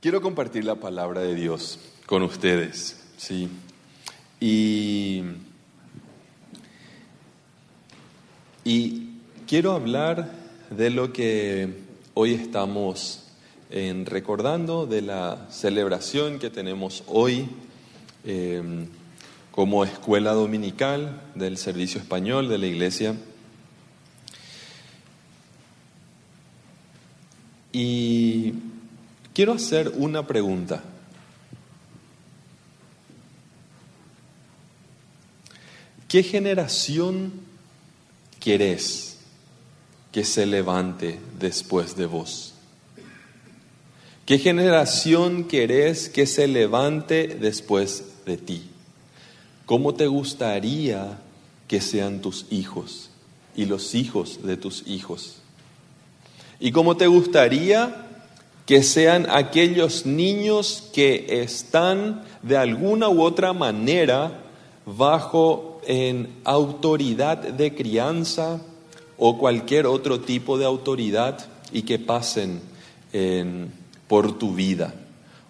Quiero compartir la palabra de Dios con ustedes, ¿sí? Y, quiero hablar de lo que hoy estamos recordando, de la celebración que tenemos hoy eh, como escuela dominical del servicio español de la iglesia. Y quiero hacer una pregunta. ¿Qué generación querés que se levante después de vos? ¿Qué generación querés que se levante después de ti? ¿Cómo te gustaría que sean tus hijos y los hijos de tus hijos? ¿Y cómo te gustaría que sean aquellos niños que están de alguna u otra manera bajo en autoridad de crianza o cualquier otro tipo de autoridad y que pasen por tu vida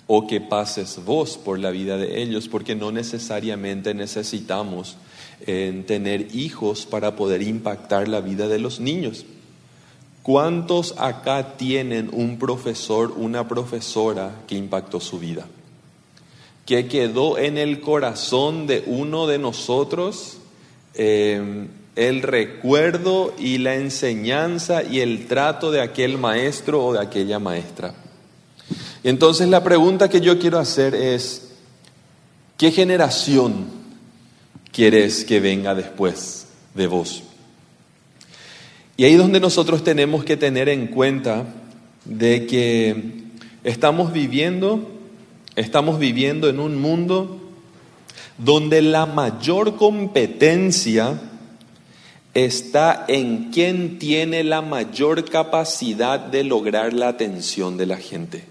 o que pases vos por la vida de ellos, porque no necesariamente necesitamos tener hijos para poder impactar la vida de los niños. ¿Cuántos acá tienen un profesor, una profesora que impactó su vida? Que quedó en el corazón de uno de nosotros em, el recuerdo y la enseñanza y el trato de aquel maestro o de aquella maestra. Entonces la pregunta que yo quiero hacer es, ¿qué generación quieres que venga después de vos? Y ahí es donde nosotros tenemos que tener en cuenta de que estamos viviendo, estamos viviendo en un mundo donde la mayor competencia está en quien tiene la mayor capacidad de lograr la atención de la gente.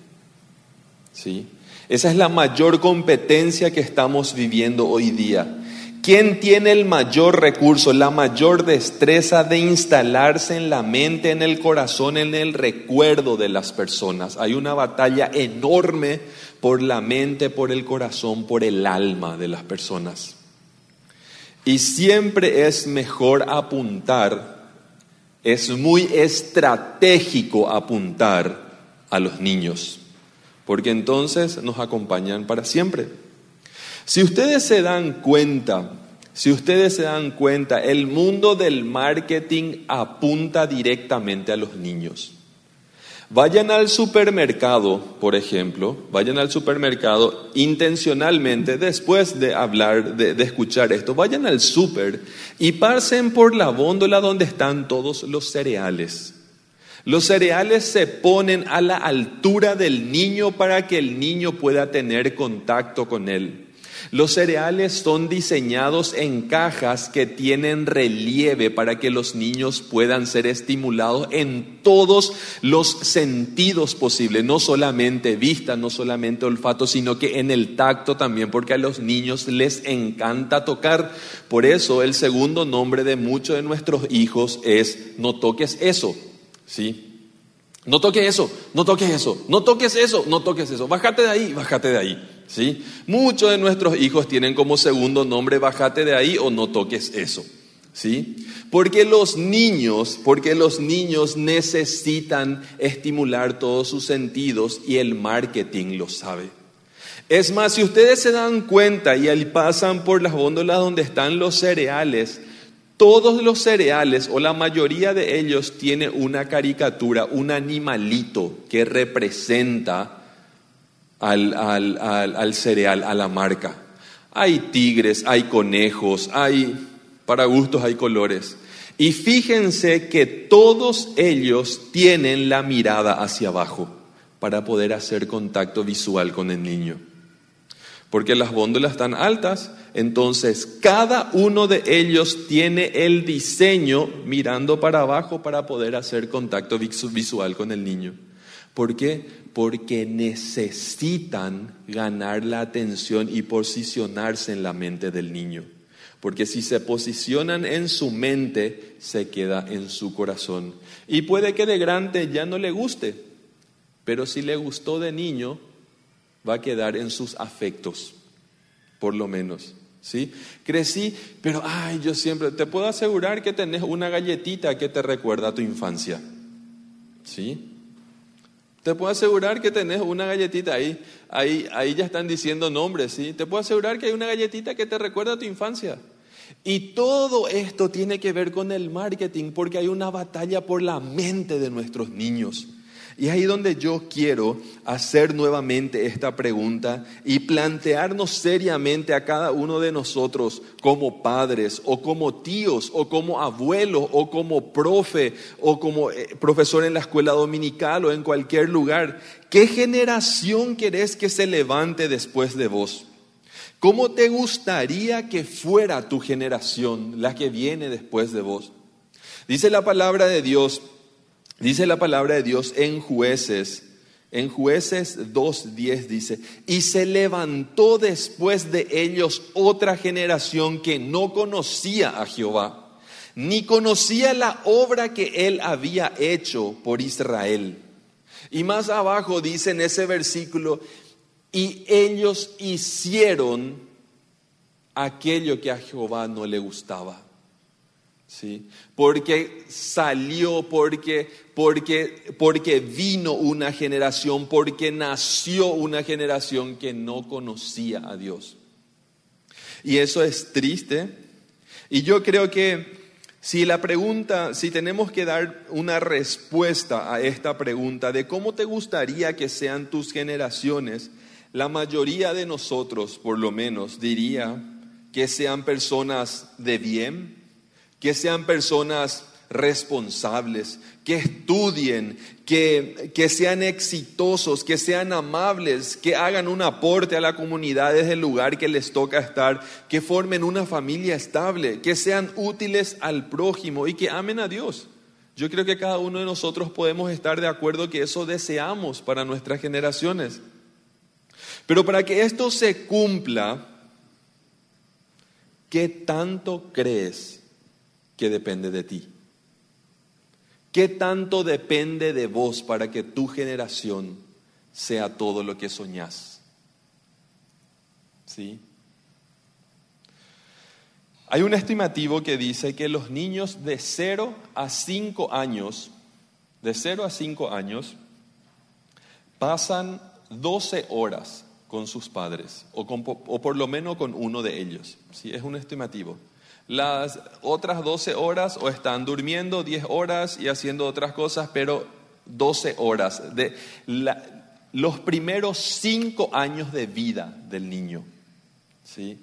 ¿Sí? Esa es la mayor competencia que estamos viviendo hoy día. ¿Quién tiene el mayor recurso, la mayor destreza de instalarse en la mente, en el corazón, en el recuerdo de las personas? Hay una batalla enorme por la mente, por el corazón, por el alma de las personas. Y siempre es mejor apuntar, es muy estratégico apuntar a los niños, porque entonces nos acompañan para siempre. Si ustedes se dan cuenta, si ustedes se dan cuenta, el mundo del marketing apunta directamente a los niños. Vayan al supermercado, por ejemplo, vayan al supermercado intencionalmente, después de hablar, de, escuchar esto, vayan al super y pasen por la góndola donde están todos los cereales. Los cereales se ponen a la altura del niño para que el niño pueda tener contacto con él. Los cereales son diseñados en cajas que tienen relieve para que los niños puedan ser estimulados en todos los sentidos posibles, no solamente vista, no solamente olfato, sino que en el tacto también, porque a los niños les encanta tocar. Por eso el segundo nombre de muchos de nuestros hijos es no toques eso, ¿sí? No toques eso, no toques eso, no toques eso, no toques eso. Bájate de ahí, bájate de ahí. ¿sí? Muchos de nuestros hijos tienen como segundo nombre bájate de ahí o no toques eso. ¿Sí? Porque los niños, porque los niños necesitan estimular todos sus sentidos y el marketing lo sabe. Es más, si ustedes se dan cuenta y pasan por las góndolas donde están los cereales, todos los cereales o la mayoría de ellos tiene una caricatura, un animalito que representa al, al, cereal, a la marca. Hay tigres, hay conejos, hay, para gustos hay colores. Y fíjense que todos ellos tienen la mirada hacia abajo para poder hacer contacto visual con el niño. Porque las góndolas están altas, entonces cada uno de ellos tiene el diseño mirando para abajo para poder hacer contacto visual con el niño. ¿Por qué? Porque necesitan ganar la atención y posicionarse en la mente del niño. Porque si se posicionan en su mente, se queda en su corazón. Y puede que de grande ya no le guste, pero si le gustó de niño, va a quedar en sus afectos, por lo menos. ¿Sí? Crecí, pero ay, yo siempre te puedo asegurar que tenés una galletita que te recuerda a tu infancia. ¿Sí? Te puedo asegurar que tenés una galletita ahí, ahí, ahí ya están diciendo nombres, ¿sí? Te puedo asegurar que hay una galletita que te recuerda a tu infancia. Y todo esto tiene que ver con el marketing, porque hay una batalla por la mente de nuestros niños. Y es ahí donde yo quiero hacer nuevamente esta pregunta y plantearnos seriamente a cada uno de nosotros como padres o como tíos o como abuelos o como profe o como eh, profesor en la escuela dominical o en cualquier lugar. ¿Qué generación querés que se levante después de vos? ¿Cómo te gustaría que fuera tu generación, la que viene después de vos? Dice la palabra de Dios Dice la palabra de Dios en jueces, en jueces 2.10 dice, y se levantó después de ellos otra generación que no conocía a Jehová, ni conocía la obra que él había hecho por Israel. Y más abajo dice en ese versículo, y ellos hicieron aquello que a Jehová no le gustaba. ¿Sí? Porque salió, porque, porque, porque vino una generación, porque nació una generación que no conocía a Dios. Y eso es triste. Y yo creo que si la pregunta, si tenemos que dar una respuesta a esta pregunta de cómo te gustaría que sean tus generaciones, la mayoría de nosotros, por lo menos, diría que sean personas de bien, que sean personas responsables, que estudien, que, que, sean exitosos, que sean amables, que hagan un aporte a la comunidad desde el lugar que les toca estar, que formen una familia estable, que sean útiles al prójimo y que amen a Dios. Yo creo que cada uno de nosotros podemos estar de acuerdo que eso deseamos para nuestras generaciones. Pero para que esto se cumpla, ¿qué tanto crees que depende de ti? ¿Qué tanto depende de vos para que tu generación sea todo lo que soñás? ¿Sí? Hay un estimativo que dice que los niños de 0 a 5 años, de 0 a 5 años, pasan 12 horas con sus padres, o, o por lo menos con uno de ellos. ¿Sí? Es un estimativo. Las otras 12 horas o están durmiendo 10 horas y haciendo otras cosas, pero 12 horas de los primeros 5 años de vida del niño. ¿sí?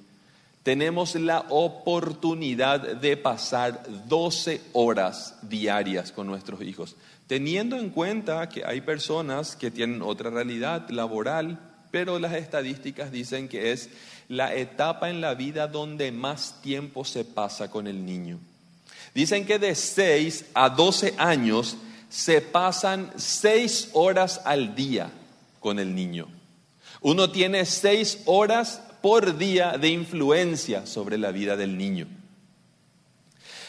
Tenemos la oportunidad de pasar 12 horas diarias con nuestros hijos, teniendo en cuenta que hay personas que tienen otra realidad laboral, pero las estadísticas dicen que es la etapa en la vida donde más tiempo se pasa con el niño. Dicen que de 6 a 12 años se pasan 6 horas al día con el niño. Uno tiene 6 horas por día de influencia sobre la vida del niño.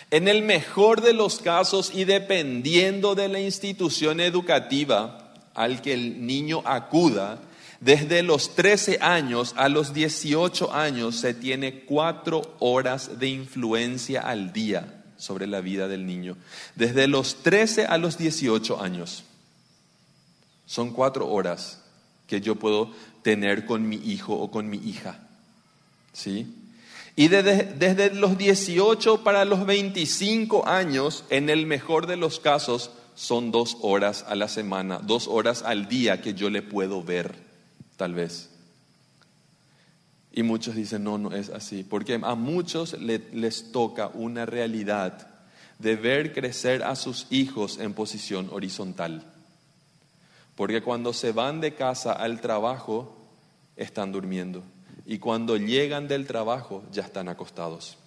En el mejor de los casos y dependiendo de la institución educativa al que el niño acuda, desde los 13 años a los 18 años se tiene cuatro horas de influencia al día sobre la vida del niño. Desde los 13 a los 18 años. Son cuatro horas que yo puedo tener con mi hijo o con mi hija. ¿Sí? Y desde, desde los 18 para los 25 años, en el mejor de los casos, son dos horas a la semana, dos horas al día que yo le puedo ver tal vez. Y muchos dicen, no, no es así, porque a muchos les toca una realidad de ver crecer a sus hijos en posición horizontal. Porque cuando se van de casa al trabajo, están durmiendo. Y cuando llegan del trabajo, ya están acostados.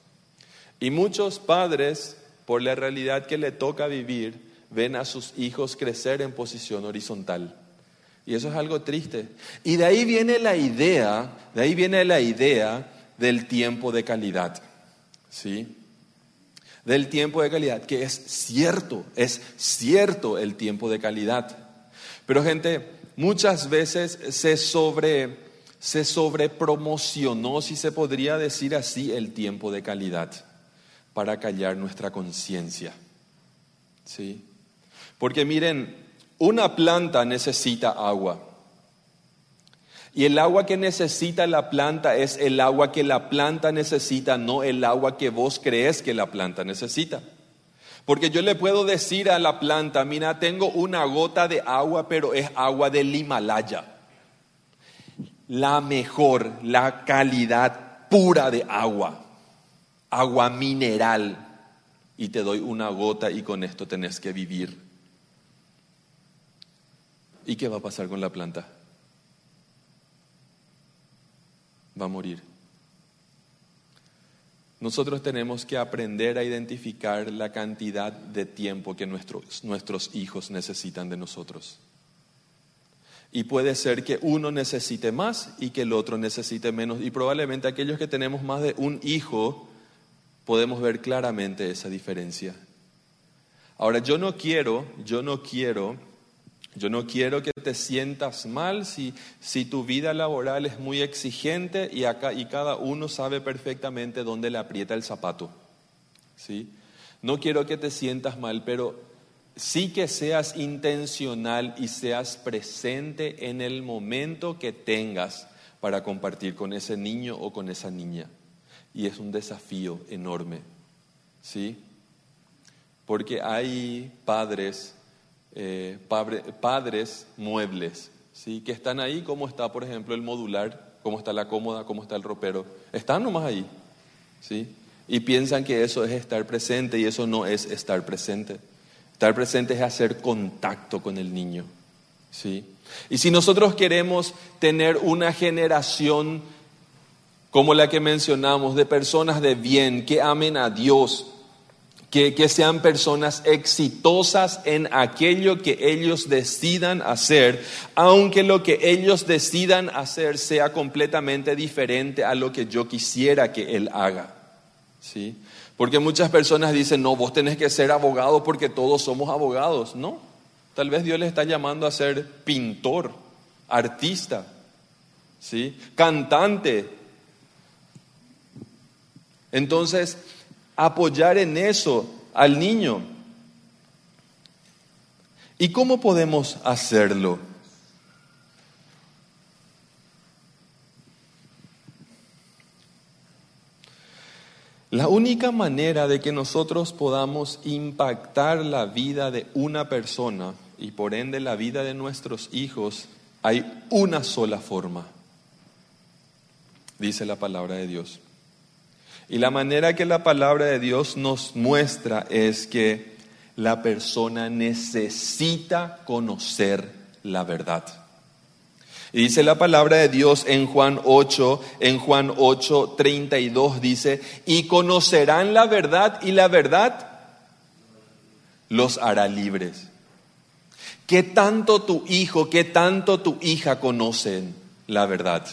Y muchos padres, por la realidad que le toca vivir, ven a sus hijos crecer en posición horizontal. Y eso es algo triste. Y de ahí viene la idea, de ahí viene la idea del tiempo de calidad. ¿Sí? Del tiempo de calidad, que es cierto, es cierto el tiempo de calidad. Pero gente, muchas veces se sobre se sobrepromocionó, si se podría decir así, el tiempo de calidad para callar nuestra conciencia. ¿Sí? Porque miren, una planta necesita agua. Y el agua que necesita la planta es el agua que la planta necesita, no el agua que vos crees que la planta necesita. Porque yo le puedo decir a la planta, mira, tengo una gota de agua, pero es agua del Himalaya. La mejor, la calidad pura de agua, agua mineral. Y te doy una gota y con esto tenés que vivir. ¿Y qué va a pasar con la planta? va a morir. Nosotros tenemos que aprender a identificar la cantidad de tiempo que nuestros, nuestros hijos necesitan de nosotros. Y puede ser que uno necesite más y que el otro necesite menos. Y probablemente aquellos que tenemos más de un hijo podemos ver claramente esa diferencia. Ahora, yo no quiero, yo no quiero yo no quiero que te sientas mal si, si tu vida laboral es muy exigente y, acá, y cada uno sabe perfectamente dónde le aprieta el zapato. ¿sí? No quiero que te sientas mal, pero sí que seas intencional y seas presente en el momento que tengas para compartir con ese niño o con esa niña. Y es un desafío enorme. ¿sí? Porque hay padres eh, padres muebles, ¿sí? que están ahí como está, por ejemplo, el modular, cómo está la cómoda, cómo está el ropero. Están nomás ahí. ¿sí? Y piensan que eso es estar presente y eso no es estar presente. Estar presente es hacer contacto con el niño. ¿sí? Y si nosotros queremos tener una generación como la que mencionamos, de personas de bien, que amen a Dios, que, sean personas exitosas en aquello que ellos decidan hacer, aunque lo que ellos decidan hacer sea completamente diferente a lo que yo quisiera que él haga. ¿Sí? Porque muchas personas dicen, no, vos tenés que ser abogado porque todos somos abogados. No, tal vez Dios les está llamando a ser pintor, artista, ¿sí? cantante. Entonces, apoyar en eso al niño. ¿Y cómo podemos hacerlo? La única manera de que nosotros podamos impactar la vida de una persona y por ende la vida de nuestros hijos, hay una sola forma, dice la palabra de Dios. Y la manera que la palabra de Dios nos muestra es que la persona necesita conocer la verdad. Y dice la palabra de Dios en Juan 8, en Juan 8, 32 dice, y conocerán la verdad y la verdad los hará libres. ¿Qué tanto tu hijo, qué tanto tu hija conocen la verdad?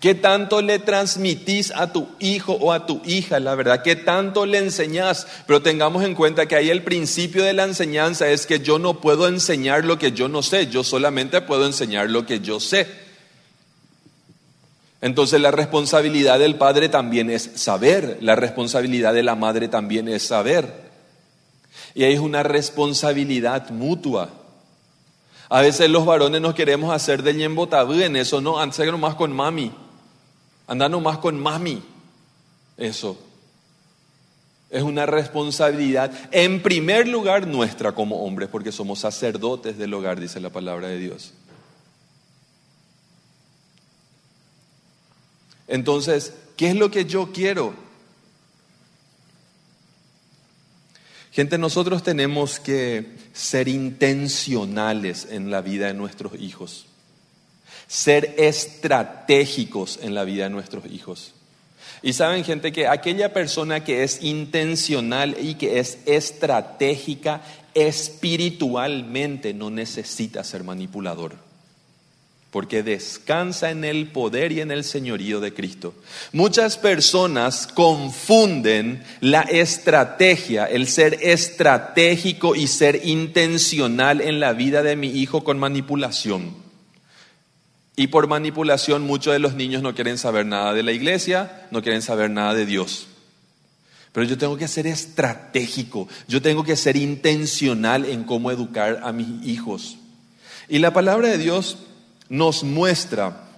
¿Qué tanto le transmitís a tu hijo o a tu hija la verdad? ¿Qué tanto le enseñás? Pero tengamos en cuenta que ahí el principio de la enseñanza es que yo no puedo enseñar lo que yo no sé, yo solamente puedo enseñar lo que yo sé. Entonces la responsabilidad del padre también es saber, la responsabilidad de la madre también es saber. Y ahí es una responsabilidad mutua. A veces los varones nos queremos hacer de ñembotabú en eso, no, anda nomás con mami, anda nomás con mami. Eso es una responsabilidad, en primer lugar nuestra como hombres, porque somos sacerdotes del hogar, dice la palabra de Dios. Entonces, ¿qué es lo que yo quiero? Gente, nosotros tenemos que ser intencionales en la vida de nuestros hijos, ser estratégicos en la vida de nuestros hijos. Y saben, gente, que aquella persona que es intencional y que es estratégica espiritualmente no necesita ser manipulador. Porque descansa en el poder y en el señorío de Cristo. Muchas personas confunden la estrategia, el ser estratégico y ser intencional en la vida de mi hijo con manipulación. Y por manipulación muchos de los niños no quieren saber nada de la iglesia, no quieren saber nada de Dios. Pero yo tengo que ser estratégico, yo tengo que ser intencional en cómo educar a mis hijos. Y la palabra de Dios nos muestra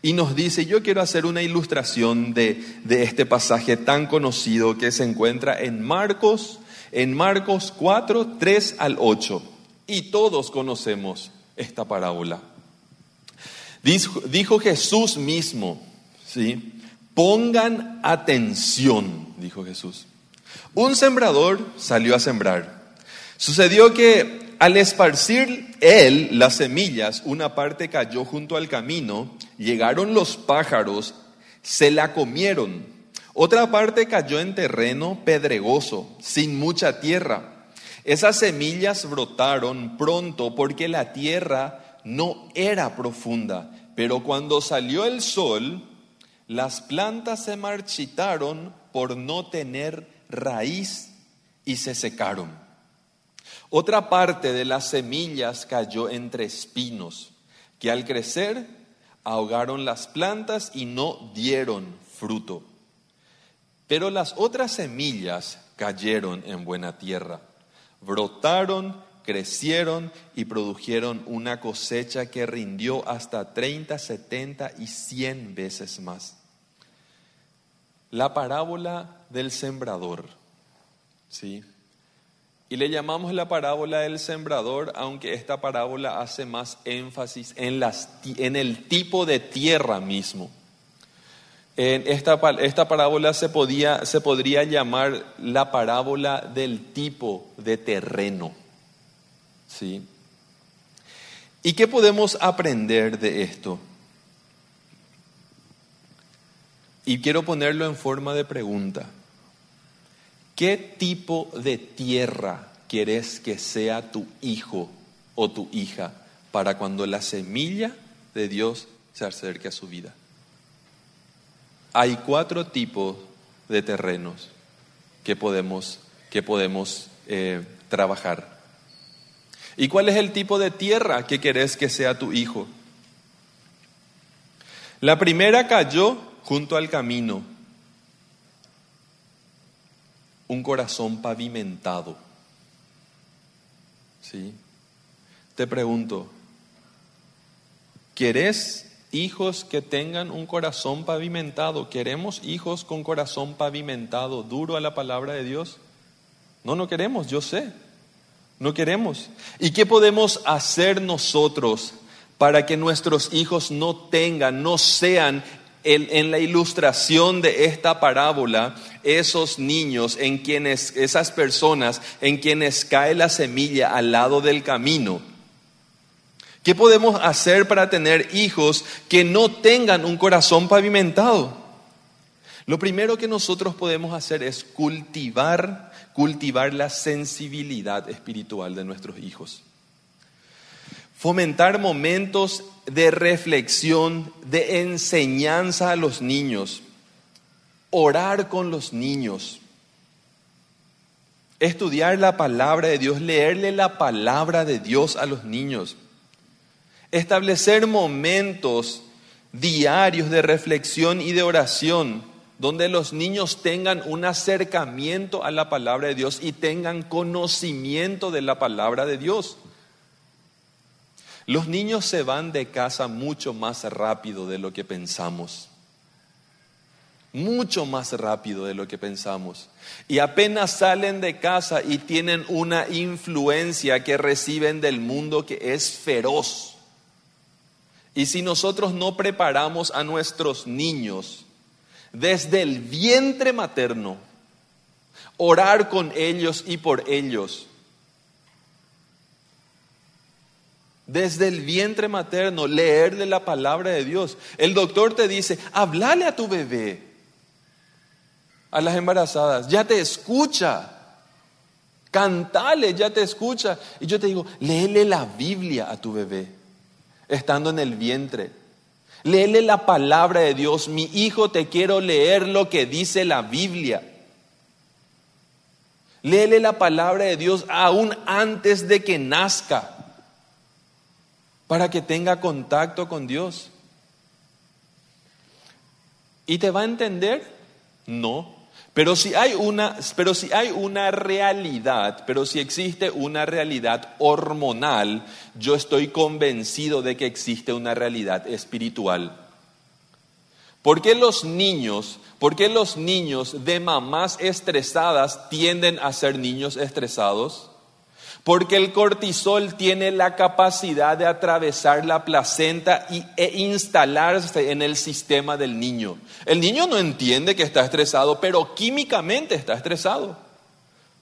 y nos dice, yo quiero hacer una ilustración de, de, este pasaje tan conocido que se encuentra en Marcos, en Marcos 4, 3 al 8. Y todos conocemos esta parábola. Dijo, dijo Jesús mismo, ¿sí? Pongan atención, dijo Jesús. Un sembrador salió a sembrar. Sucedió que al esparcir él las semillas, una parte cayó junto al camino, llegaron los pájaros, se la comieron. Otra parte cayó en terreno pedregoso, sin mucha tierra. Esas semillas brotaron pronto porque la tierra no era profunda, pero cuando salió el sol, las plantas se marchitaron por no tener raíz y se secaron. Otra parte de las semillas cayó entre espinos, que al crecer ahogaron las plantas y no dieron fruto. Pero las otras semillas cayeron en buena tierra, brotaron, crecieron y produjeron una cosecha que rindió hasta 30, 70 y 100 veces más. La parábola del sembrador, ¿sí? Y le llamamos la parábola del sembrador, aunque esta parábola hace más énfasis en, en el tipo de tierra mismo. En esta, esta parábola se, podía, se podría llamar la parábola del tipo de terreno. ¿Sí? ¿Y qué podemos aprender de esto? Y quiero ponerlo en forma de pregunta. ¿Qué tipo de tierra quieres que sea tu hijo o tu hija para cuando la semilla de Dios se acerque a su vida? Hay cuatro tipos de terrenos que podemos, que podemos eh, trabajar. ¿Y cuál es el tipo de tierra que querés que sea tu hijo? La primera cayó junto al camino un corazón pavimentado. ¿Sí? Te pregunto, ¿querés hijos que tengan un corazón pavimentado? ¿Queremos hijos con corazón pavimentado, duro a la palabra de Dios? No, no queremos, yo sé. No queremos. ¿Y qué podemos hacer nosotros para que nuestros hijos no tengan, no sean en la ilustración de esta parábola, esos niños en quienes, esas personas en quienes cae la semilla al lado del camino. ¿Qué podemos hacer para tener hijos que no tengan un corazón pavimentado? Lo primero que nosotros podemos hacer es cultivar, cultivar la sensibilidad espiritual de nuestros hijos fomentar momentos de reflexión, de enseñanza a los niños, orar con los niños, estudiar la palabra de Dios, leerle la palabra de Dios a los niños, establecer momentos diarios de reflexión y de oración, donde los niños tengan un acercamiento a la palabra de Dios y tengan conocimiento de la palabra de Dios. Los niños se van de casa mucho más rápido de lo que pensamos. Mucho más rápido de lo que pensamos. Y apenas salen de casa y tienen una influencia que reciben del mundo que es feroz. Y si nosotros no preparamos a nuestros niños desde el vientre materno, orar con ellos y por ellos, desde el vientre materno, leerle la palabra de Dios. El doctor te dice, háblale a tu bebé, a las embarazadas, ya te escucha, cantale, ya te escucha. Y yo te digo, léele la Biblia a tu bebé. estando en el vientre. Léele la palabra de Dios. Mi hijo, te quiero leer lo que dice la Biblia. Léele la palabra de Dios aún antes de que nazca, para que tenga contacto con Dios. ¿Y te va a entender? No. Pero si hay una, pero si hay una realidad, pero si existe una realidad hormonal, yo estoy convencido de que existe una realidad espiritual. ¿Por qué los niños, por qué los niños de mamás estresadas tienden a ser niños estresados? Porque el cortisol tiene la capacidad de atravesar la placenta e instalarse en el sistema del niño. El niño no entiende que está estresado, pero químicamente está estresado.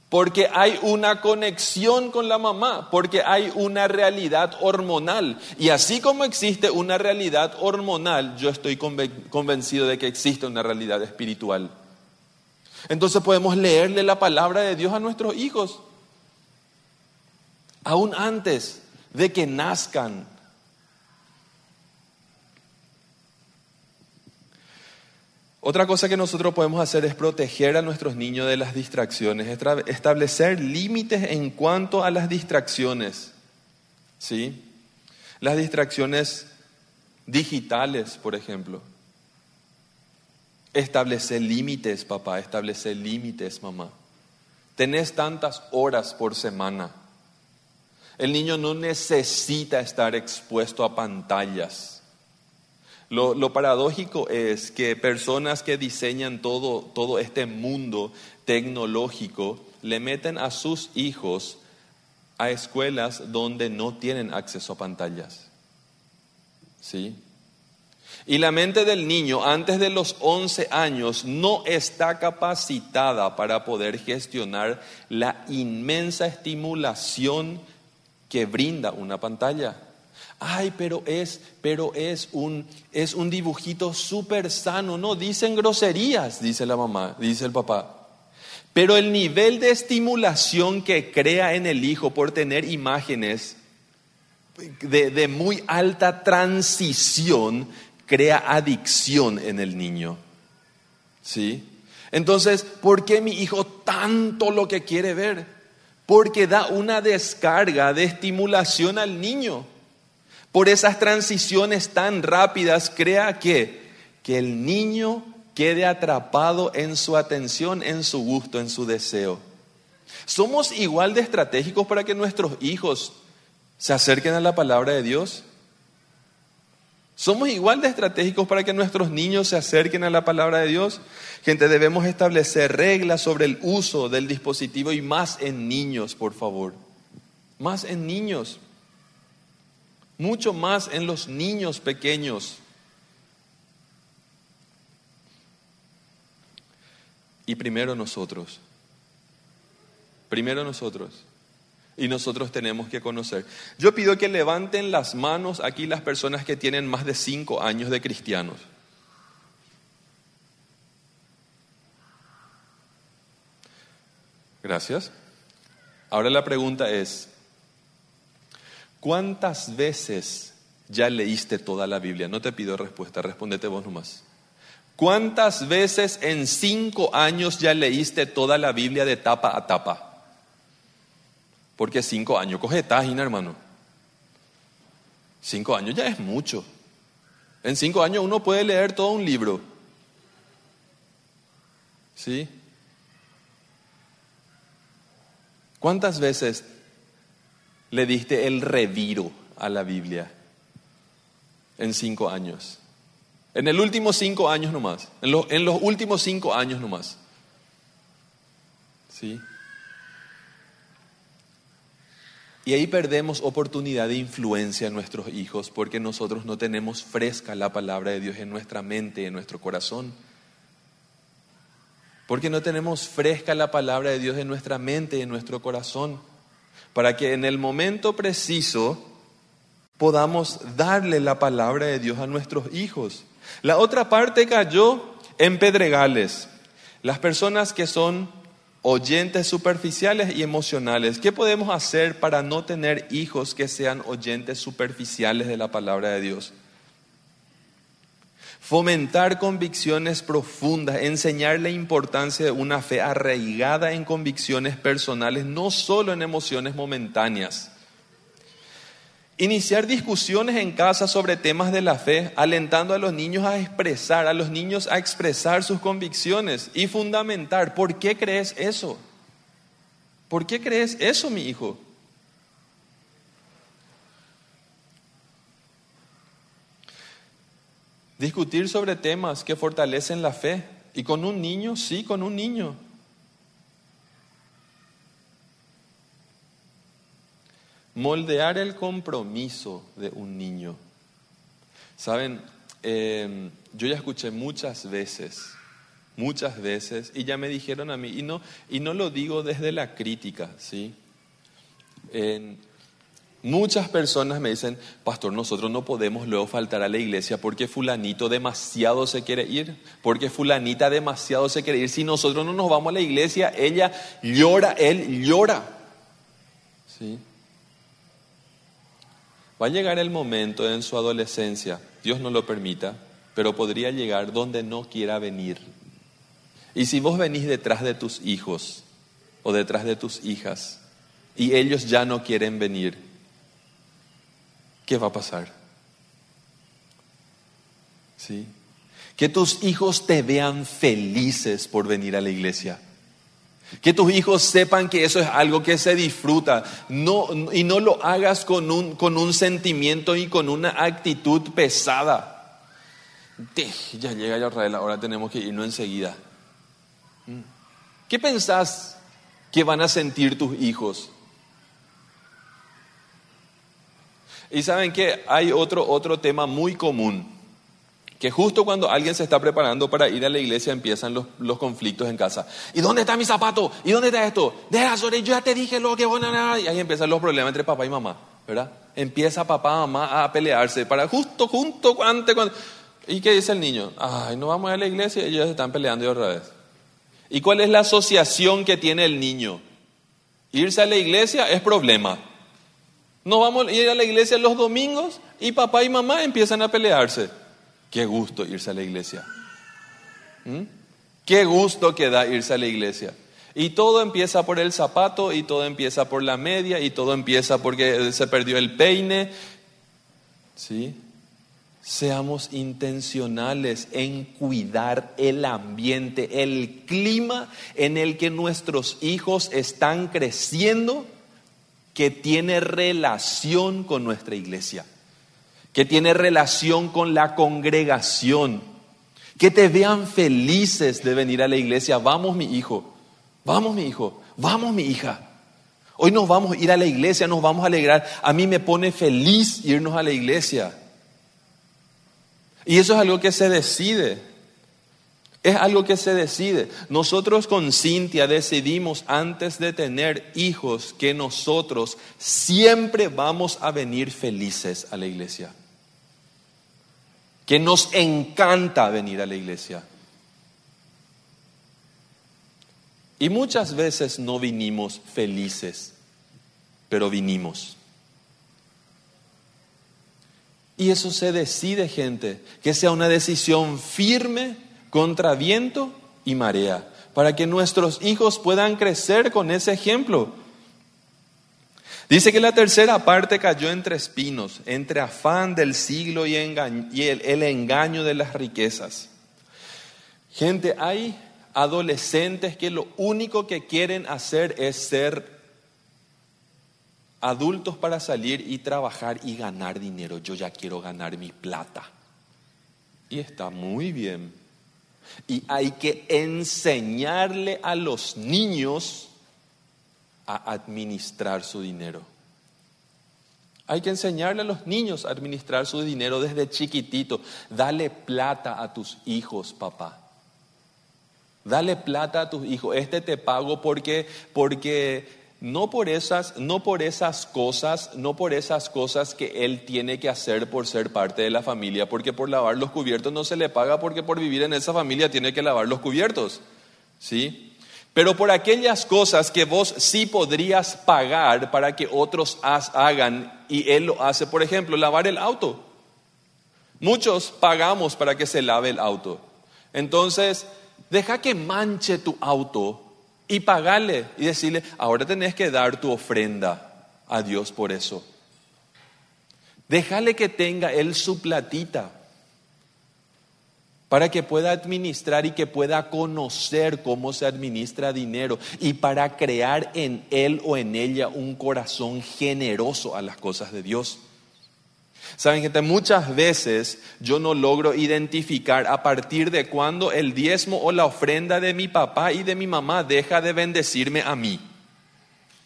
Porque hay una conexión con la mamá, porque hay una realidad hormonal. Y así como existe una realidad hormonal, yo estoy convencido de que existe una realidad espiritual. Entonces podemos leerle la palabra de Dios a nuestros hijos aún antes de que nazcan. Otra cosa que nosotros podemos hacer es proteger a nuestros niños de las distracciones, establecer límites en cuanto a las distracciones. ¿Sí? Las distracciones digitales, por ejemplo. Establecer límites, papá, establecer límites, mamá. Tenés tantas horas por semana. El niño no necesita estar expuesto a pantallas. Lo, paradójico es que personas que diseñan todo, todo este mundo tecnológico le meten a sus hijos a escuelas donde no tienen acceso a pantallas. ¿Sí? Y la mente del niño antes de los 11 años no está capacitada para poder gestionar la inmensa estimulación que brinda una pantalla. Ay, pero es, pero es un, es un dibujito súper sano. No, dicen groserías, dice la mamá, dice el papá. Pero el nivel de estimulación que crea en el hijo por tener imágenes de, de muy alta transición crea adicción en el niño. ¿Sí? Entonces, ¿por qué mi hijo tanto lo que quiere ver? Porque da una descarga de estimulación al niño. Por esas transiciones tan rápidas, crea que, que el niño quede atrapado en su atención, en su gusto, en su deseo. ¿Somos igual de estratégicos para que nuestros hijos se acerquen a la palabra de Dios? ¿Somos igual de estratégicos para que nuestros niños se acerquen a la palabra de Dios? Gente, debemos establecer reglas sobre el uso del dispositivo y más en niños, por favor. Más en niños. Mucho más en los niños pequeños. Y primero nosotros. Primero nosotros y nosotros tenemos que conocer. Yo pido que levanten las manos aquí las personas que tienen más de cinco años de cristianos. Gracias. Ahora la pregunta es, ¿cuántas veces ya leíste toda la Biblia? No te pido respuesta, respóndete vos nomás. ¿Cuántas veces en cinco años ya leíste toda la Biblia de tapa a tapa? Porque cinco años coge tágina, hermano. Cinco años ya es mucho. En cinco años uno puede leer todo un libro. ¿Sí? ¿Cuántas veces le diste el reviro a la Biblia? En cinco años. En el último cinco años nomás. En, en los últimos cinco años nomás. ¿Sí? Y ahí perdemos oportunidad de influencia en nuestros hijos porque nosotros no tenemos fresca la palabra de Dios en nuestra mente, en nuestro corazón. Porque no tenemos fresca la palabra de Dios en nuestra mente en nuestro corazón. Para que en el momento preciso podamos darle la palabra de Dios a nuestros hijos. La otra parte cayó en pedregales. Las personas que son oyentes superficiales y emocionales. ¿Qué podemos hacer para no tener hijos que sean oyentes superficiales de la palabra de Dios? Fomentar convicciones profundas, enseñar la importancia de una fe arraigada en convicciones personales, no solo en emociones momentáneas. Iniciar discusiones en casa sobre temas de la fe, alentando a los niños a expresar, a los niños a expresar sus convicciones y fundamentar, ¿por qué crees eso? ¿Por qué crees eso, mi hijo? Discutir sobre temas que fortalecen la fe. Y con un niño, sí, con un niño. Moldear el compromiso de un niño. Saben, em, yo ya escuché muchas veces, muchas veces, y ya me dijeron a mí, y no, y no lo digo desde la crítica, ¿sí? muchas personas me dicen, pastor, nosotros no podemos luego faltar a la iglesia porque fulanito demasiado se quiere ir, porque fulanita demasiado se quiere ir. Si nosotros no nos vamos a la iglesia, ella llora, él llora. ¿Sí? Va a llegar el momento en su adolescencia, Dios no lo permita, pero podría llegar donde no quiera venir. Y si vos venís detrás de tus hijos o detrás de tus hijas y ellos ya no quieren venir, ¿qué va a pasar? ¿Sí? Que tus hijos te vean felices por venir a la iglesia. Que tus hijos sepan que eso es algo que se disfruta no, y no lo hagas con un, con un sentimiento y con una actitud pesada. ya llega Israel, ahora tenemos que irnos enseguida. Mm. ¿Qué pensás que van a sentir tus hijos? Y saben que hay otro, otro tema muy común que justo cuando alguien se está preparando para ir a la iglesia empiezan los, conflictos en casa. ¿Y dónde está mi zapato? ¿Y dónde está esto? Deja, yo ya te dije lo que a... Y ahí empiezan los problemas entre papá y mamá, ¿verdad? Empieza papá, mamá a pelearse para justo, junto, antes, cuando... ¿Y qué dice el niño? Ay, no vamos a la iglesia y ellos están peleando otra vez. ¿Y cuál es la asociación que tiene el niño? Irse a la iglesia es problema. No vamos a ir a la iglesia los domingos y papá y mamá empiezan a pelearse. Qué gusto irse a la iglesia. ¿Mm? Qué gusto que da irse a la iglesia. Y todo empieza por el zapato, y todo empieza por la media, y todo empieza porque se perdió el peine. ¿Sí? Seamos intencionales en cuidar el ambiente, el clima en el que nuestros hijos están creciendo, que tiene relación con nuestra iglesia que tiene relación con la congregación, que te vean felices de venir a la iglesia. Vamos mi hijo, vamos mi hijo, vamos mi hija. Hoy nos vamos a ir a la iglesia, nos vamos a alegrar. A mí me pone feliz irnos a la iglesia. Y eso es algo que se decide. Es algo que se decide. Nosotros con Cintia decidimos antes de tener hijos que nosotros siempre vamos a venir felices a la iglesia que nos encanta venir a la iglesia. Y muchas veces no vinimos felices, pero vinimos. Y eso se decide, gente, que sea una decisión firme contra viento y marea, para que nuestros hijos puedan crecer con ese ejemplo. Dice que la tercera parte cayó entre espinos, entre afán del siglo y, el, engaño de las riquezas. Gente, hay adolescentes que lo único que quieren hacer es ser adultos para salir y trabajar y ganar dinero. Yo ya quiero ganar mi plata. Y está muy bien. Y hay que enseñarle a los niños a administrar su dinero. Hay que enseñarle a los niños a administrar su dinero desde chiquitito. Dale plata a tus hijos, papá. Dale plata a tus hijos. Este te pago porque porque no por esas no por esas cosas, no por esas cosas que él tiene que hacer por ser parte de la familia, porque por lavar los cubiertos no se le paga porque por vivir en esa familia tiene que lavar los cubiertos. ¿Sí? Pero por aquellas cosas que vos sí podrías pagar para que otros hagan y Él lo hace, por ejemplo, lavar el auto. Muchos pagamos para que se lave el auto. Entonces, deja que manche tu auto y pagale y decirle, ahora tenés que dar tu ofrenda a Dios por eso. Déjale que tenga Él su platita para que pueda administrar y que pueda conocer cómo se administra dinero y para crear en él o en ella un corazón generoso a las cosas de Dios. Saben, gente, muchas veces yo no logro identificar a partir de cuándo el diezmo o la ofrenda de mi papá y de mi mamá deja de bendecirme a mí.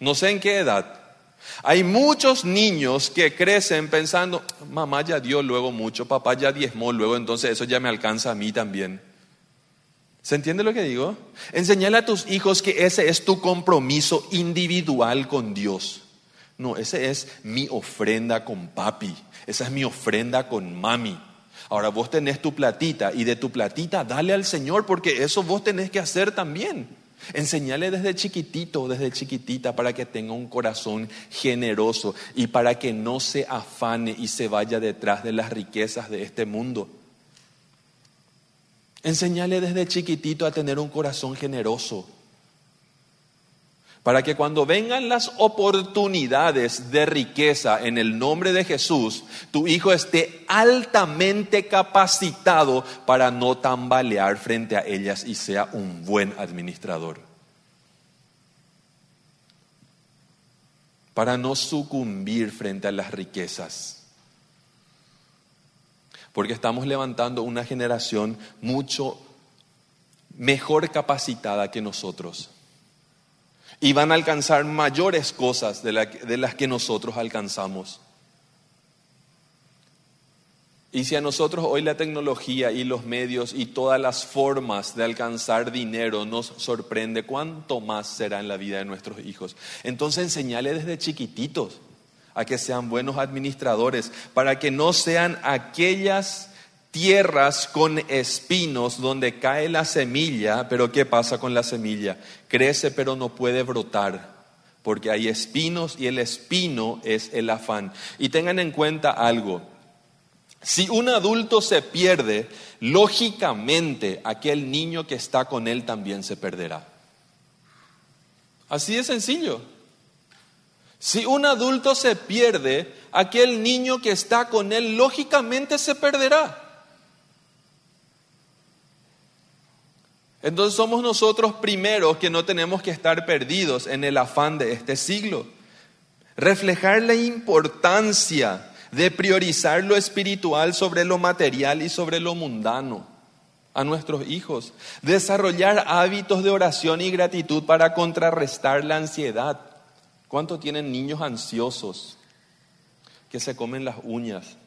No sé en qué edad. Hay muchos niños que crecen pensando, mamá ya dio luego mucho, papá ya diezmó luego, entonces eso ya me alcanza a mí también. ¿Se entiende lo que digo? Enseñale a tus hijos que ese es tu compromiso individual con Dios. No, ese es mi ofrenda con papi, esa es mi ofrenda con mami. Ahora vos tenés tu platita y de tu platita dale al Señor porque eso vos tenés que hacer también. Enseñale desde chiquitito, desde chiquitita, para que tenga un corazón generoso y para que no se afane y se vaya detrás de las riquezas de este mundo. Enseñale desde chiquitito a tener un corazón generoso para que cuando vengan las oportunidades de riqueza en el nombre de Jesús, tu hijo esté altamente capacitado para no tambalear frente a ellas y sea un buen administrador. Para no sucumbir frente a las riquezas. Porque estamos levantando una generación mucho mejor capacitada que nosotros y van a alcanzar mayores cosas de, las que nosotros alcanzamos. Y si a nosotros hoy la tecnología y los medios y todas las formas de alcanzar dinero nos sorprende, ¿cuánto más será en la vida de nuestros hijos? Entonces enseñale desde chiquititos a que sean buenos administradores, para que no sean aquellas tierras con espinos donde cae la semilla, pero ¿qué pasa con la semilla? Crece pero no puede brotar, porque hay espinos y el espino es el afán. Y tengan en cuenta algo, si un adulto se pierde, lógicamente aquel niño que está con él también se perderá. Así de sencillo. Si un adulto se pierde, aquel niño que está con él lógicamente se perderá. Entonces somos nosotros primeros que no tenemos que estar perdidos en el afán de este siglo. Reflejar la importancia de priorizar lo espiritual sobre lo material y sobre lo mundano a nuestros hijos. Desarrollar hábitos de oración y gratitud para contrarrestar la ansiedad. ¿Cuántos tienen niños ansiosos que se comen las uñas,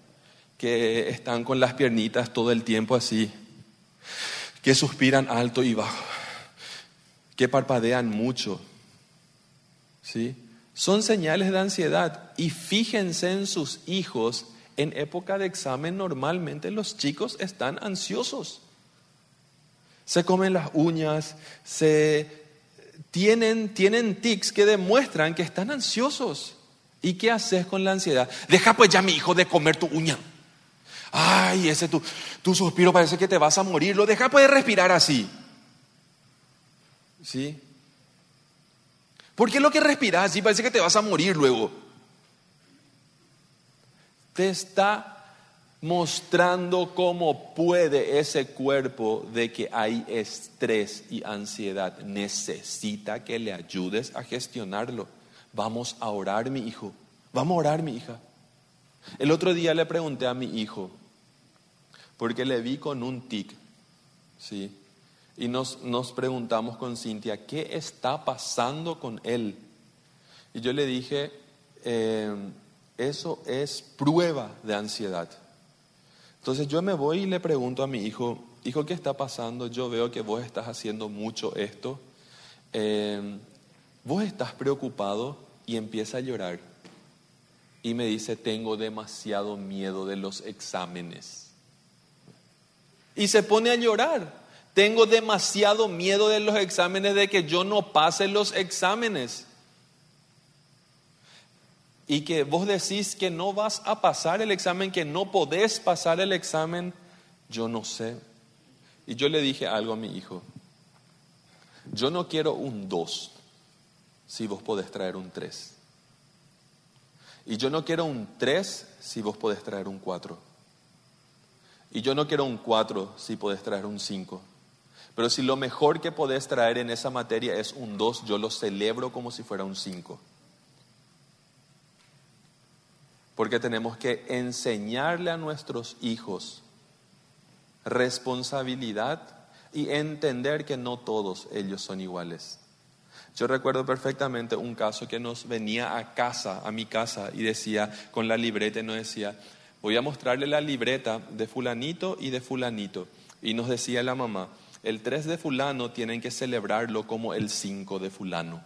que están con las piernitas todo el tiempo así? Que suspiran alto y bajo, que parpadean mucho. ¿Sí? Son señales de ansiedad y fíjense en sus hijos. En época de examen normalmente los chicos están ansiosos. Se comen las uñas, se tienen, tienen tics que demuestran que están ansiosos. ¿Y qué haces con la ansiedad? Deja pues ya mi hijo de comer tu uña. Ay, ese tu, tu suspiro parece que te vas a morir. Lo deja puede respirar así. ¿Sí? ¿Por qué lo que respiras así parece que te vas a morir luego? Te está mostrando cómo puede ese cuerpo de que hay estrés y ansiedad. Necesita que le ayudes a gestionarlo. Vamos a orar, mi hijo. Vamos a orar, mi hija. El otro día le pregunté a mi hijo, porque le vi con un tic, ¿sí? Y nos, nos preguntamos con Cintia, ¿qué está pasando con él? Y yo le dije, eh, eso es prueba de ansiedad. Entonces yo me voy y le pregunto a mi hijo, hijo, ¿qué está pasando? Yo veo que vos estás haciendo mucho esto. Eh, vos estás preocupado y empieza a llorar y me dice, tengo demasiado miedo de los exámenes. Y se pone a llorar. Tengo demasiado miedo de los exámenes, de que yo no pase los exámenes. Y que vos decís que no vas a pasar el examen, que no podés pasar el examen, yo no sé. Y yo le dije algo a mi hijo. Yo no quiero un 2 si vos podés traer un 3. Y yo no quiero un 3 si vos podés traer un 4. Y yo no quiero un 4 si podés traer un 5. Pero si lo mejor que podés traer en esa materia es un 2, yo lo celebro como si fuera un 5. Porque tenemos que enseñarle a nuestros hijos responsabilidad y entender que no todos ellos son iguales. Yo recuerdo perfectamente un caso que nos venía a casa, a mi casa, y decía, con la libreta, y nos decía, voy a mostrarle la libreta de fulanito y de fulanito. Y nos decía la mamá, el 3 de fulano tienen que celebrarlo como el 5 de fulano,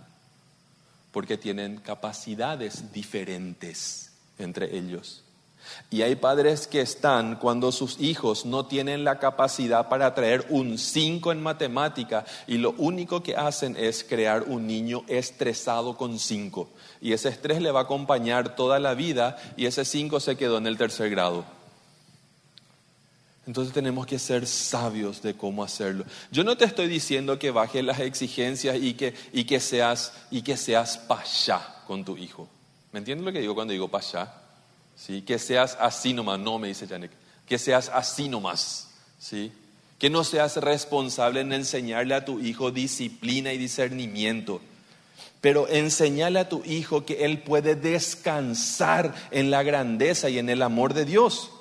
porque tienen capacidades diferentes entre ellos. Y hay padres que están cuando sus hijos no tienen la capacidad para traer un 5 en matemática y lo único que hacen es crear un niño estresado con 5. Y ese estrés le va a acompañar toda la vida y ese 5 se quedó en el tercer grado. Entonces tenemos que ser sabios de cómo hacerlo. Yo no te estoy diciendo que bajes las exigencias y que, y que seas, y que seas payá con tu hijo. ¿Me entiendes lo que digo cuando digo payá? ¿Sí? Que seas así nomás, no me dice Janek, que seas así nomás, ¿sí? Que no seas responsable en enseñarle a tu hijo disciplina y discernimiento, pero enseñale a tu hijo que él puede descansar en la grandeza y en el amor de Dios.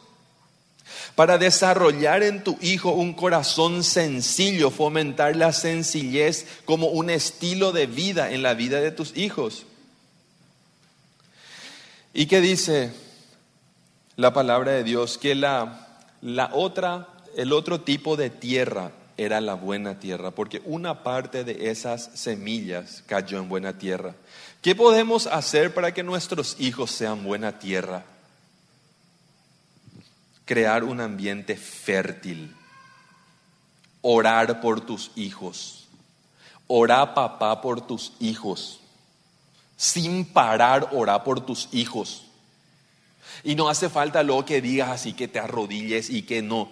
Para desarrollar en tu hijo un corazón sencillo, fomentar la sencillez como un estilo de vida en la vida de tus hijos. ¿Y qué dice la palabra de Dios que la, la otra, el otro tipo de tierra era la buena tierra, porque una parte de esas semillas cayó en buena tierra. ¿Qué podemos hacer para que nuestros hijos sean buena tierra? Crear un ambiente fértil. Orar por tus hijos. Orar papá por tus hijos. Sin parar, orar por tus hijos. Y no hace falta luego que digas así, que te arrodilles y que no.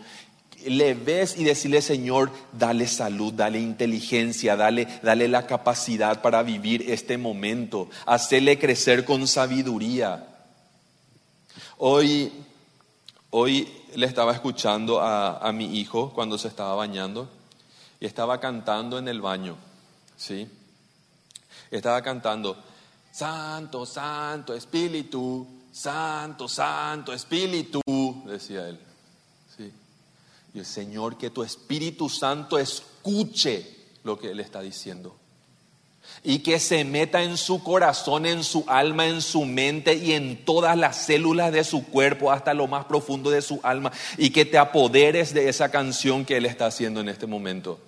Le ves y decirle, Señor, dale salud, dale inteligencia, dale, dale la capacidad para vivir este momento, hacerle crecer con sabiduría. Hoy, hoy le estaba escuchando a, a mi hijo cuando se estaba bañando y estaba cantando en el baño, ¿sí? Estaba cantando, Santo, Santo, Espíritu, Santo, Santo, Espíritu, decía él. Sí. Y el Señor, que tu Espíritu Santo escuche lo que Él está diciendo. Y que se meta en su corazón, en su alma, en su mente y en todas las células de su cuerpo, hasta lo más profundo de su alma. Y que te apoderes de esa canción que Él está haciendo en este momento.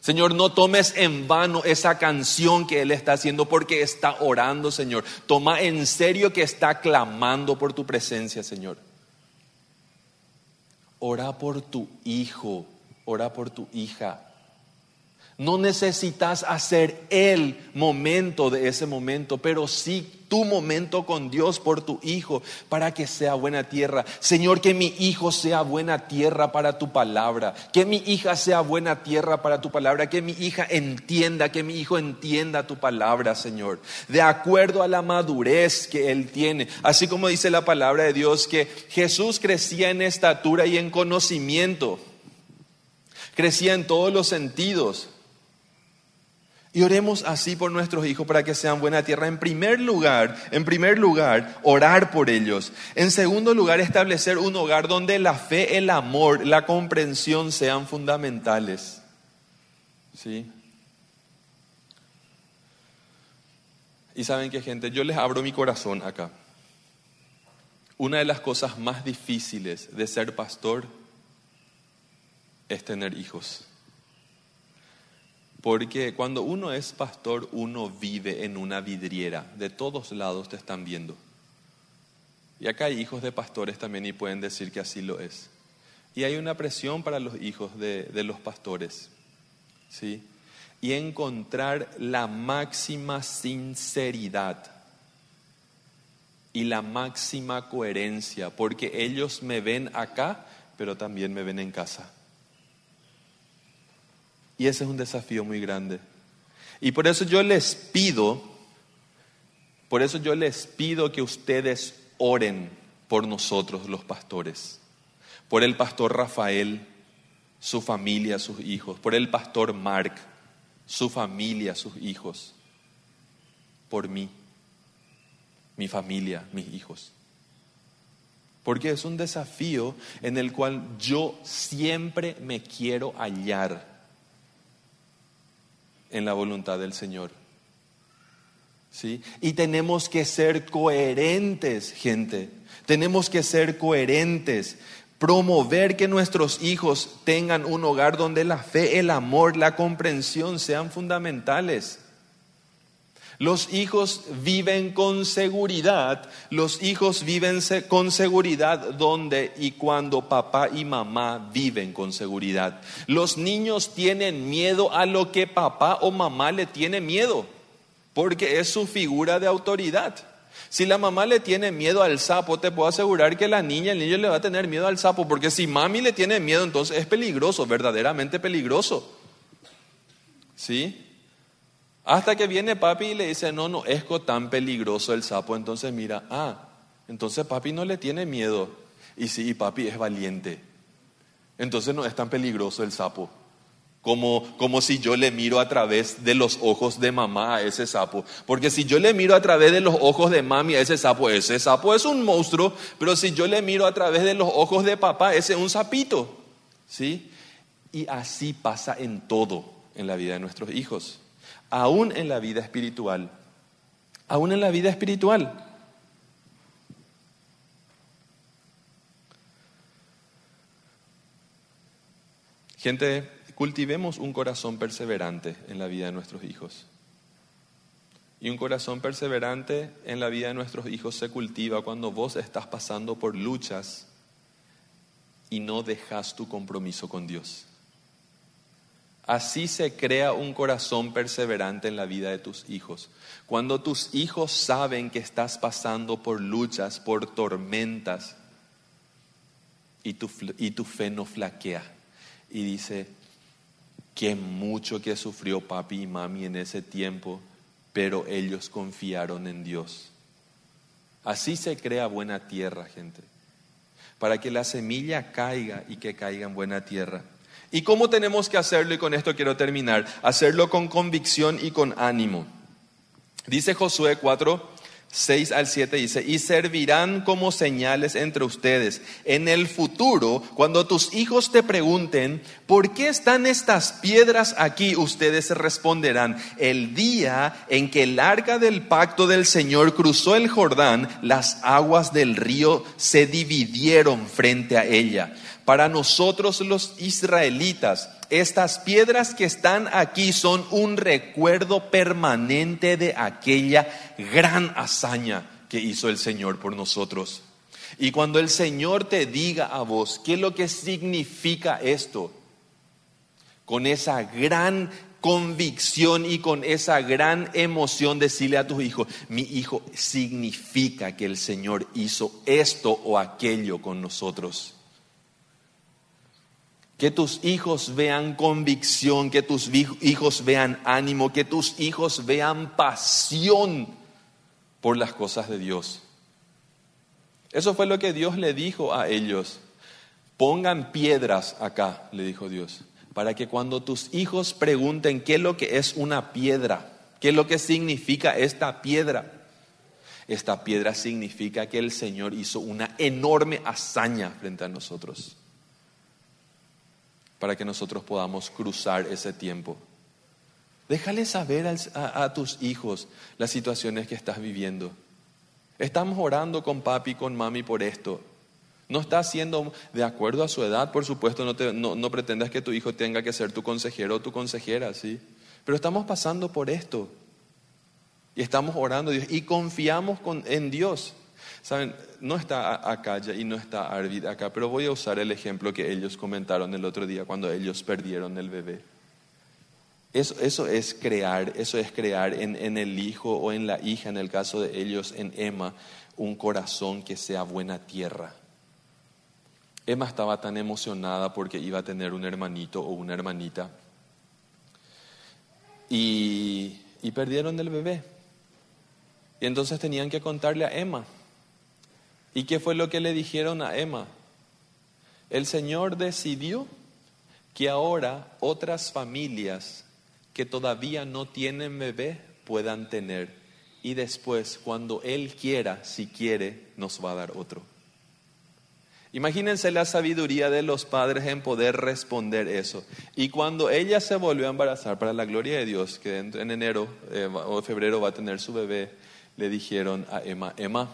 Señor, no tomes en vano esa canción que Él está haciendo porque está orando, Señor. Toma en serio que está clamando por tu presencia, Señor. Ora por tu hijo, ora por tu hija. No necesitas hacer el momento de ese momento, pero sí tu momento con Dios por tu hijo para que sea buena tierra. Señor, que mi hijo sea buena tierra para tu palabra, que mi hija sea buena tierra para tu palabra, que mi hija entienda, que mi hijo entienda tu palabra, Señor, de acuerdo a la madurez que él tiene. Así como dice la palabra de Dios que Jesús crecía en estatura y en conocimiento, crecía en todos los sentidos. Y oremos así por nuestros hijos para que sean buena tierra. En primer lugar, en primer lugar, orar por ellos. En segundo lugar, establecer un hogar donde la fe, el amor, la comprensión sean fundamentales. ¿Sí? Y saben qué gente, yo les abro mi corazón acá. Una de las cosas más difíciles de ser pastor es tener hijos. Porque cuando uno es pastor, uno vive en una vidriera. De todos lados te están viendo. Y acá hay hijos de pastores también y pueden decir que así lo es. Y hay una presión para los hijos de, los pastores. ¿sí? Y encontrar la máxima sinceridad y la máxima coherencia, porque ellos me ven acá, pero también me ven en casa. Y ese es un desafío muy grande. Y por eso yo les pido, por eso yo les pido que ustedes oren por nosotros los pastores, por el pastor Rafael, su familia, sus hijos, por el pastor Mark, su familia, sus hijos, por mí, mi familia, mis hijos. Porque es un desafío en el cual yo siempre me quiero hallar en la voluntad del Señor. ¿Sí? Y tenemos que ser coherentes, gente. Tenemos que ser coherentes. Promover que nuestros hijos tengan un hogar donde la fe, el amor, la comprensión sean fundamentales. Los hijos viven con seguridad, los hijos viven con seguridad donde y cuando papá y mamá viven con seguridad. Los niños tienen miedo a lo que papá o mamá le tiene miedo, porque es su figura de autoridad. Si la mamá le tiene miedo al sapo, te puedo asegurar que la niña, el niño le va a tener miedo al sapo, porque si mami le tiene miedo, entonces es peligroso, verdaderamente peligroso. ¿Sí? Hasta que viene papi y le dice, no, no es tan peligroso el sapo. Entonces mira, ah, entonces papi no le tiene miedo. Y sí, papi es valiente. Entonces no es tan peligroso el sapo. Como, como si yo le miro a través de los ojos de mamá a ese sapo. Porque si yo le miro a través de los ojos de mami a ese sapo, ese sapo es un monstruo. Pero si yo le miro a través de los ojos de papá, ese es un sapito. ¿Sí? Y así pasa en todo en la vida de nuestros hijos aún en la vida espiritual. Aún en la vida espiritual. Gente, cultivemos un corazón perseverante en la vida de nuestros hijos. Y un corazón perseverante en la vida de nuestros hijos se cultiva cuando vos estás pasando por luchas y no dejas tu compromiso con Dios. Así se crea un corazón perseverante en la vida de tus hijos. Cuando tus hijos saben que estás pasando por luchas, por tormentas, y tu, y tu fe no flaquea. Y dice, qué mucho que sufrió papi y mami en ese tiempo, pero ellos confiaron en Dios. Así se crea buena tierra, gente. Para que la semilla caiga y que caiga en buena tierra. ¿Y cómo tenemos que hacerlo? Y con esto quiero terminar. Hacerlo con convicción y con ánimo. Dice Josué 4, 6 al 7 dice, y servirán como señales entre ustedes. En el futuro, cuando tus hijos te pregunten, ¿por qué están estas piedras aquí? Ustedes responderán, el día en que el arca del pacto del Señor cruzó el Jordán, las aguas del río se dividieron frente a ella para nosotros los israelitas, estas piedras que están aquí son un recuerdo permanente de aquella gran hazaña que hizo el Señor por nosotros. Y cuando el Señor te diga a vos qué es lo que significa esto, con esa gran convicción y con esa gran emoción decirle a tus hijos, mi hijo significa que el Señor hizo esto o aquello con nosotros. Que tus hijos vean convicción, que tus hijos vean ánimo, que tus hijos vean pasión por las cosas de Dios. Eso fue lo que Dios le dijo a ellos. Pongan piedras acá, le dijo Dios, para que cuando tus hijos pregunten qué es lo que es una piedra, qué es lo que significa esta piedra, esta piedra significa que el Señor hizo una enorme hazaña frente a nosotros para que nosotros podamos cruzar ese tiempo. Déjale saber a, tus hijos las situaciones que estás viviendo. Estamos orando con papi y con mami por esto. No está haciendo de acuerdo a su edad, por supuesto, no, no, pretendas que tu hijo tenga que ser tu consejero o tu consejera, ¿sí? Pero estamos pasando por esto. Y estamos orando y confiamos en Dios. Saben, no está acá y no está Arvid acá, pero voy a usar el ejemplo que ellos comentaron el otro día cuando ellos perdieron el bebé. Eso, eso es crear, eso es crear en, en el hijo o en la hija, en el caso de ellos, en Emma, un corazón que sea buena tierra. Emma estaba tan emocionada porque iba a tener un hermanito o una hermanita y, y perdieron el bebé. Y entonces tenían que contarle a Emma. ¿Y qué fue lo que le dijeron a Emma? El Señor decidió que ahora otras familias que todavía no tienen bebé puedan tener. Y después, cuando Él quiera, si quiere, nos va a dar otro. Imagínense la sabiduría de los padres en poder responder eso. Y cuando ella se volvió a embarazar, para la gloria de Dios, que en enero eh, o febrero va a tener su bebé, le dijeron a Emma, Emma,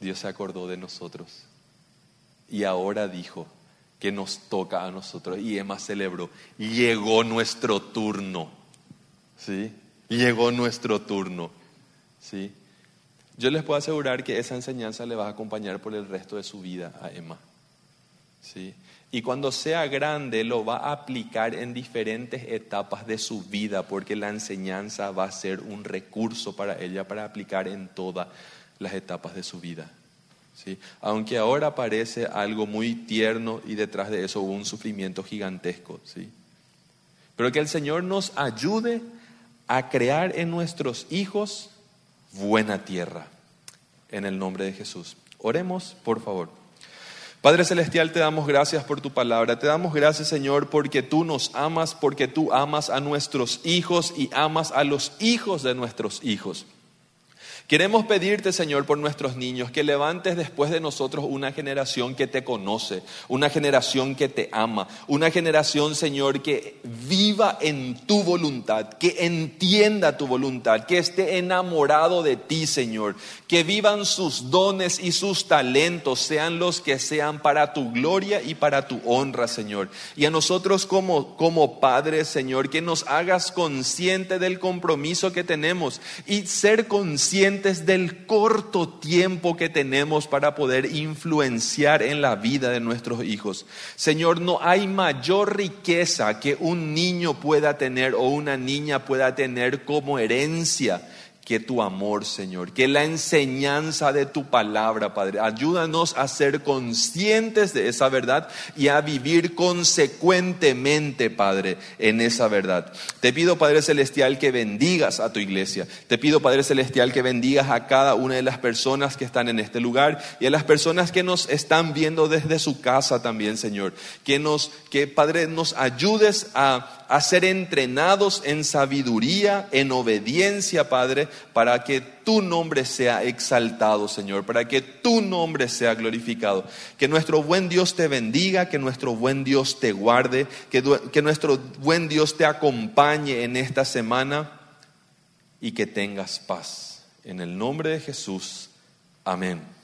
Dios se acordó de nosotros. Y ahora dijo que nos toca a nosotros. Y Emma celebró, llegó nuestro turno. ¿Sí? Llegó nuestro turno. ¿Sí? Yo les puedo asegurar que esa enseñanza le va a acompañar por el resto de su vida a Emma. ¿Sí? Y cuando sea grande lo va a aplicar en diferentes etapas de su vida porque la enseñanza va a ser un recurso para ella para aplicar en todas las etapas de su vida. ¿Sí? Aunque ahora parece algo muy tierno y detrás de eso hubo un sufrimiento gigantesco. ¿sí? Pero que el Señor nos ayude a crear en nuestros hijos buena tierra. En el nombre de Jesús. Oremos, por favor. Padre Celestial, te damos gracias por tu palabra. Te damos gracias, Señor, porque tú nos amas, porque tú amas a nuestros hijos y amas a los hijos de nuestros hijos. Queremos pedirte, Señor, por nuestros niños, que levantes después de nosotros una generación que te conoce, una generación que te ama, una generación, Señor, que viva en tu voluntad, que entienda tu voluntad, que esté enamorado de ti, Señor, que vivan sus dones y sus talentos, sean los que sean para tu gloria y para tu honra, Señor. Y a nosotros como, como padres, Señor, que nos hagas consciente del compromiso que tenemos y ser consciente del corto tiempo que tenemos para poder influenciar en la vida de nuestros hijos. Señor, no hay mayor riqueza que un niño pueda tener o una niña pueda tener como herencia que tu amor, Señor, que la enseñanza de tu palabra, Padre. Ayúdanos a ser conscientes de esa verdad y a vivir consecuentemente, Padre, en esa verdad. Te pido, Padre Celestial, que bendigas a tu iglesia. Te pido, Padre Celestial, que bendigas a cada una de las personas que están en este lugar y a las personas que nos están viendo desde su casa también, Señor. Que nos, que Padre, nos ayudes a a ser entrenados en sabiduría, en obediencia, Padre, para que tu nombre sea exaltado, Señor, para que tu nombre sea glorificado. Que nuestro buen Dios te bendiga, que nuestro buen Dios te guarde, que, que nuestro buen Dios te acompañe en esta semana y que tengas paz. En el nombre de Jesús. Amén.